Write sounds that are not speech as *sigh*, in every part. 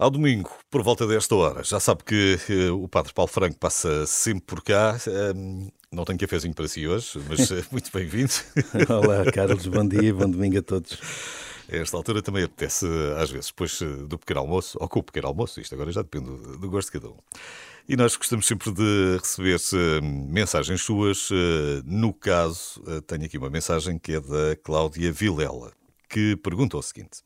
Ao domingo, por volta desta hora, já sabe que uh, o Padre Paulo Franco passa sempre por cá. Um, não tenho cafezinho para si hoje, mas uh, *laughs* muito bem-vindo. *laughs* Olá, Carlos, bom dia, bom domingo a todos. A esta altura também apetece, às vezes, depois do pequeno almoço, ou com o pequeno almoço, isto agora já depende do, do gosto de cada um. E nós gostamos sempre de receber mensagens suas. No caso, tenho aqui uma mensagem que é da Cláudia Vilela, que pergunta o seguinte.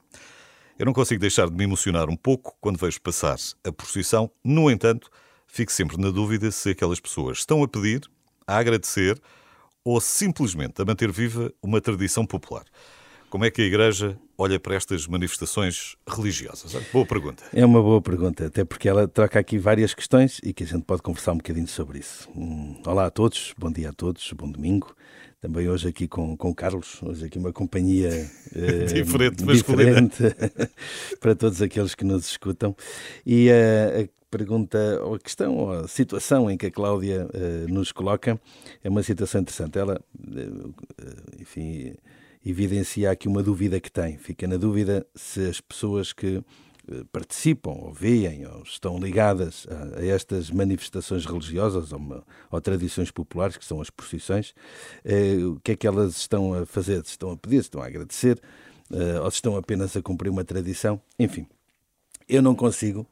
Eu não consigo deixar de me emocionar um pouco quando vejo passar a procissão. No entanto, fico sempre na dúvida se aquelas pessoas estão a pedir, a agradecer ou simplesmente a manter viva uma tradição popular. Como é que a Igreja olha para estas manifestações religiosas? Boa pergunta. É uma boa pergunta, até porque ela troca aqui várias questões e que a gente pode conversar um bocadinho sobre isso. Hum, olá a todos, bom dia a todos, bom domingo. Também hoje aqui com, com o Carlos, hoje aqui uma companhia *laughs* eh, diferente, diferente *laughs* para todos aqueles que nos escutam. E uh, a pergunta, ou a questão, ou a situação em que a Cláudia uh, nos coloca é uma situação interessante. Ela, uh, enfim evidencia aqui uma dúvida que tem. Fica na dúvida se as pessoas que eh, participam ou veem ou estão ligadas a, a estas manifestações religiosas ou, uma, ou, tradições populares, que são as procissões, eh, o que é que elas estão a fazer? Se estão a pedir, se estão a agradecer, eh, ou se estão apenas a cumprir uma tradição? Enfim, eu não consigo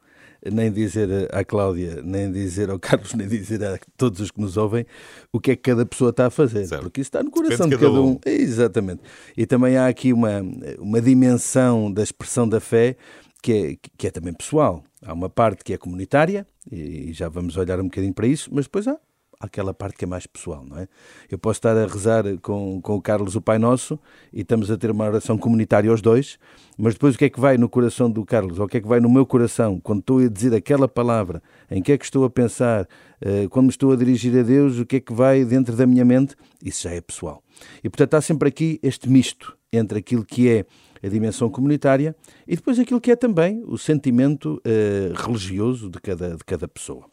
nem dizer à Cláudia, nem dizer ao *laughs* Carlos, nem dizer a todos os que nos ouvem o que é que cada pessoa está a fazer, certo. porque isso está no coração Depende de cada, cada um. um. Exatamente. E também há aqui uma, uma dimensão da expressão da fé que é, que é também pessoal. Há uma parte que é comunitária, e já vamos olhar um bocadinho para isso, mas depois há aquela parte que é mais pessoal, não é? Eu posso estar a rezar com, com o Carlos o Pai Nosso e estamos a ter uma oração comunitária aos dois, mas depois o que é que vai no coração do Carlos, ou o que é que vai no meu coração, quando estou a dizer aquela palavra, em que é que estou a pensar, uh, quando me estou a dirigir a Deus, o que é que vai dentro da minha mente, isso já é pessoal. E portanto há sempre aqui este misto entre aquilo que é a dimensão comunitária e depois aquilo que é também o sentimento uh, religioso de cada, de cada pessoa.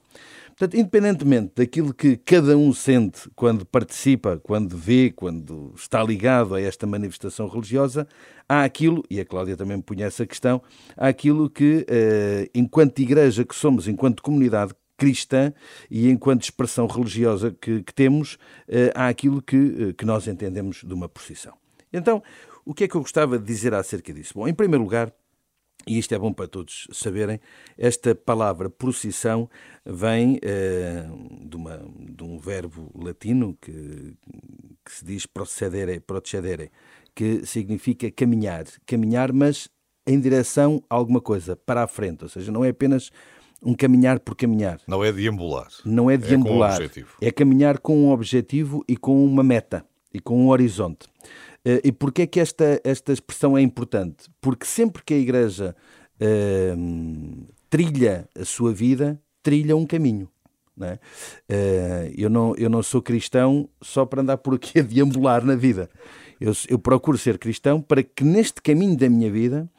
Portanto, independentemente daquilo que cada um sente quando participa, quando vê, quando está ligado a esta manifestação religiosa, há aquilo, e a Cláudia também me punha essa questão, há aquilo que, eh, enquanto igreja que somos, enquanto comunidade cristã e enquanto expressão religiosa que, que temos, eh, há aquilo que, eh, que nós entendemos de uma procissão. Então, o que é que eu gostava de dizer acerca disso? Bom, em primeiro lugar, e isto é bom para todos saberem, esta palavra procissão vem uh, de, uma, de, um verbo latino que, que se diz procedere, procedere, que significa caminhar. Caminhar, mas em direção a alguma coisa, para a frente. Ou seja, não é apenas um caminhar por caminhar. Não é deambular. Não é deambular. É, é caminhar com um objetivo e com uma meta e com um horizonte. Uh, e porquê é que esta, esta expressão é importante? Porque sempre que a Igreja uh, trilha a sua vida, trilha um caminho. Não é? uh, eu, não, eu não sou cristão só para andar por aqui *laughs* a deambular na vida. Eu, eu procuro ser cristão para que neste caminho da minha vida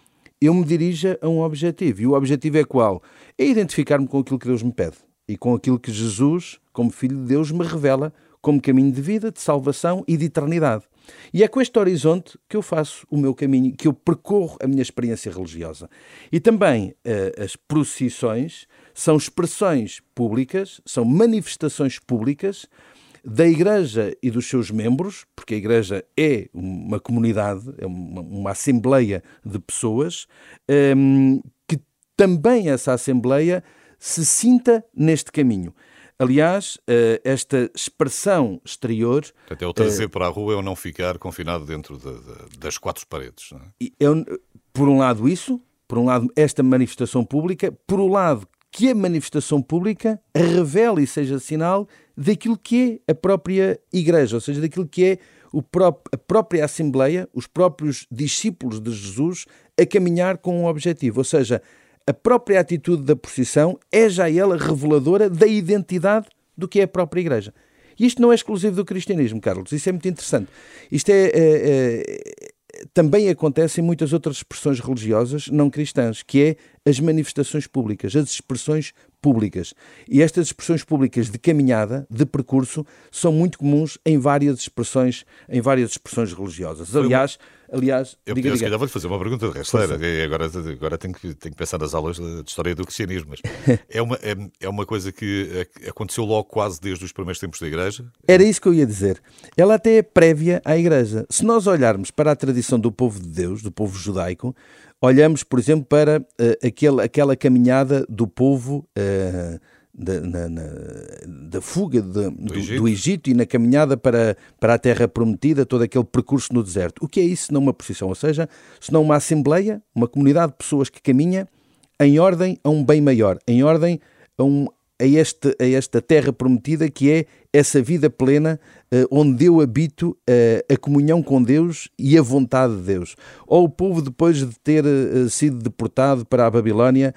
eu me dirija a um objetivo. E o objetivo é qual? É identificar-me com aquilo que Deus me pede e com aquilo que Jesus, como Filho de Deus, me revela como caminho de vida, de salvação e de eternidade. E é com este horizonte que eu faço o meu caminho, que eu percorro a minha experiência religiosa. E também uh, as procissões são expressões públicas, são manifestações públicas da Igreja e dos seus membros, porque a Igreja é uma comunidade, é uma, uma assembleia de pessoas, um, ehm, que também essa assembleia se sinta neste caminho. Aliás, eh, esta expressão exterior. Portanto, é o trazer uh, para a rua é o não ficar confinado dentro de, de, das quatro paredes. Não é? Eu, por um lado, isso, por um lado, esta manifestação pública, por um lado, que a manifestação pública revele e seja sinal daquilo que é a própria Igreja, ou seja, daquilo que é a própria Assembleia, os próprios discípulos de Jesus a caminhar com um objetivo, ou seja, a própria atitude da procissão é já ela reveladora da identidade do que é a própria Igreja. E isto não é exclusivo do cristianismo, Carlos, isso é muito interessante. Isto é, é, é também acontece em muitas outras expressões religiosas não cristãs, que é as manifestações públicas, as expressões públicas. E estas expressões públicas de caminhada, de percurso, são muito comuns em várias expressões, em várias expressões religiosas. Aliás, Aliás, eu, diga, eu, diga. vou-lhe fazer uma pergunta de rasteira. Agora, agora tenho, que, tenho que pensar nas aulas de história do cristianismo. Mas *laughs* é, uma, é, é uma coisa que aconteceu logo quase desde os primeiros tempos da Igreja? Era isso que eu ia dizer. Ela até é prévia à Igreja. Se nós olharmos para a tradição do povo de Deus, do povo judaico, olhamos, por exemplo, para uh, aquele, aquela caminhada do povo. Uh, da, na, na, da fuga de, do, do, Egito. do, Egito. e na caminhada para, para a terra prometida, todo aquele percurso no deserto. O que é isso senão uma procissão? Ou seja, senão uma assembleia, uma comunidade de pessoas que caminha em ordem a um bem maior, em ordem a, um, a, este, a esta terra prometida que é essa vida plena onde eu habito uh, a comunhão com Deus e a vontade de Deus. Ou o povo, depois de ter uh, sido deportado para a Babilónia,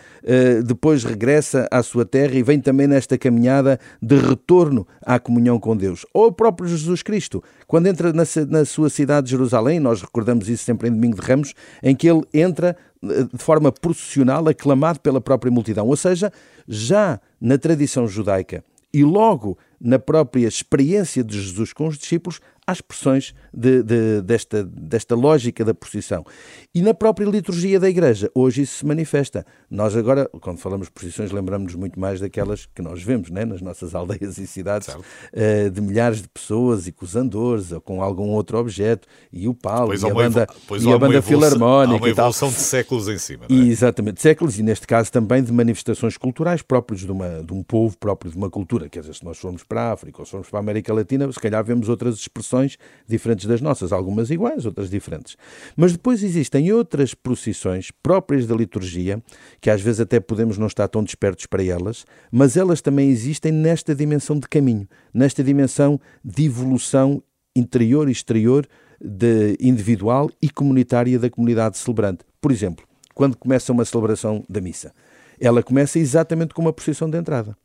depois regressa à sua terra e vem também nesta caminhada de retorno à comunhão com Deus. Ou o próprio Jesus Cristo, quando entra na sua cidade de Jerusalém, nós recordamos isso sempre em Domingo de Ramos, em que ele entra de forma processional, aclamado pela própria multidão. Ou seja, já na tradição judaica e logo na própria experiência de Jesus com os discípulos, há expressões de, de, desta, desta lógica da procissão. E na própria liturgia da Igreja, hoje isso se manifesta. Nós agora, quando falamos de procissões, lembramos-nos muito mais daquelas que nós vemos né? nas nossas *laughs* aldeias e cidades, uh, de milhares de pessoas e com os andores, ou com algum outro objeto, e o pau, e a banda, e a banda filarmónica. Há uma evolução de séculos em cima. É? E, exatamente, séculos, e neste caso também de manifestações culturais próprios de, uma, de um povo, próprio de uma cultura. Quer dizer, se nós formos para a África ou se formos para a América Latina, se calhar vemos outras expressões diferentes das nossas, algumas iguais, outras diferentes. Mas depois existem outras procissões próprias da liturgia, que às vezes até podemos não estar tão despertos para elas, mas elas também existem nesta dimensão de caminho, nesta dimensão de evolução interior e exterior, de individual e comunitária da comunidade celebrante. Por exemplo, quando começa uma celebração da missa. Ela começa exatamente com uma procissão de entrada.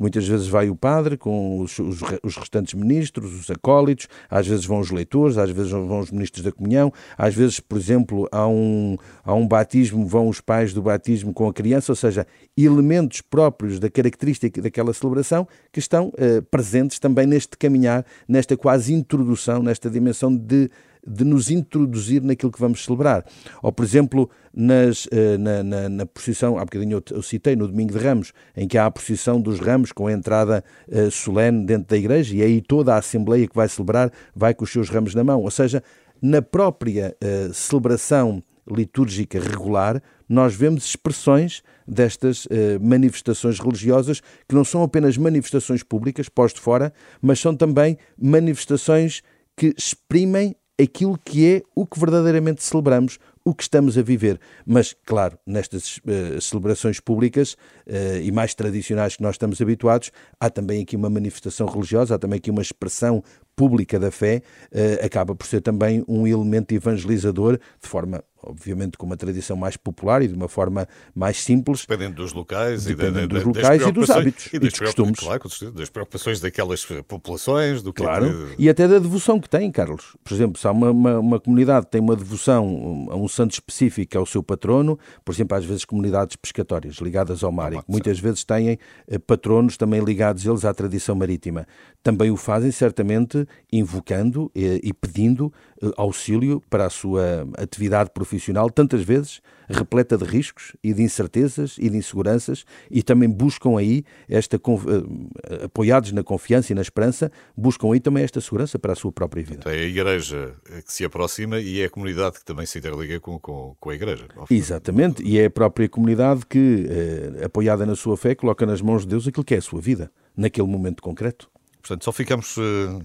Muitas vezes vai o padre com os, os, os, restantes ministros, os acólitos, às vezes vão os leitores, às vezes vão os ministros da comunhão, às vezes, por exemplo, há um, há um batismo, vão os pais do batismo com a criança, ou seja, elementos próprios da característica daquela celebração que estão uh, presentes também neste caminhar, nesta quase introdução, nesta dimensão de de nos introduzir naquilo que vamos celebrar. Ou, por exemplo, nas, eh, na, na, na procissão, há bocadinho eu, citei no Domingo de Ramos, em que há a procissão dos ramos com a entrada uh, solene dentro da igreja e aí toda a Assembleia que vai celebrar vai com os seus ramos na mão. Ou seja, na própria uh, celebração litúrgica regular, nós vemos expressões destas manifestações religiosas que não são apenas manifestações públicas, pós de fora, mas são também manifestações que exprimem aquilo que é o que verdadeiramente celebramos, o que estamos a viver. Mas, claro, nestas uh, celebrações públicas uh, e mais tradicionais que nós estamos habituados, há também aqui uma manifestação religiosa, há também aqui uma expressão pública da fé, uh, acaba por ser também um elemento evangelizador, de forma obviamente com uma tradição mais popular e de uma forma mais simples. Dependendo dos locais, dependendo e, dos locais e dos hábitos e, e dos costumes. Claro, das preocupações daquelas populações. Do é claro, que... e até da devoção que têm, Carlos. Por exemplo, se há uma, uma, uma, comunidade que tem uma devoção a um santo específico, ao seu patrono, por exemplo, às vezes comunidades pescatórias ligadas ao mar, e que muitas vezes têm eh, patronos também ligados eles à tradição marítima. Também o fazem, certamente, invocando e, e pedindo eh, auxílio para a sua atividade profissional, tantas vezes repleta de riscos e de incertezas e de inseguranças, e também buscam aí, esta, eh, apoiados na confiança e na esperança, buscam aí também esta segurança para a sua própria vida. Então é a Igreja que se aproxima e é a comunidade que também se interliga com, com, com a Igreja. Exatamente, e é a própria comunidade que, eh, apoiada na sua fé, coloca nas mãos de Deus aquilo que é a sua vida, naquele momento concreto. Portanto, só ficamos uh,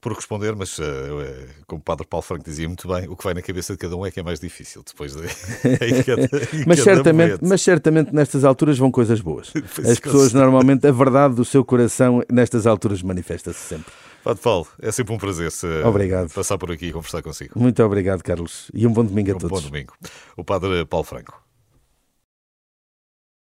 por responder, mas uh, como o Padre Paulo Franco dizia muito bem, o que vai na cabeça de cada um é que é mais difícil depois de. *laughs* cada, mas, certamente, mas certamente nestas alturas vão coisas boas. *laughs* As pessoas, normalmente, a verdade do seu coração nestas alturas manifesta-se sempre. Padre Paulo, é sempre um prazer -se obrigado. passar por aqui e conversar consigo. Muito obrigado, Carlos. E um bom domingo a um todos. Um bom domingo. O Padre Paulo Franco.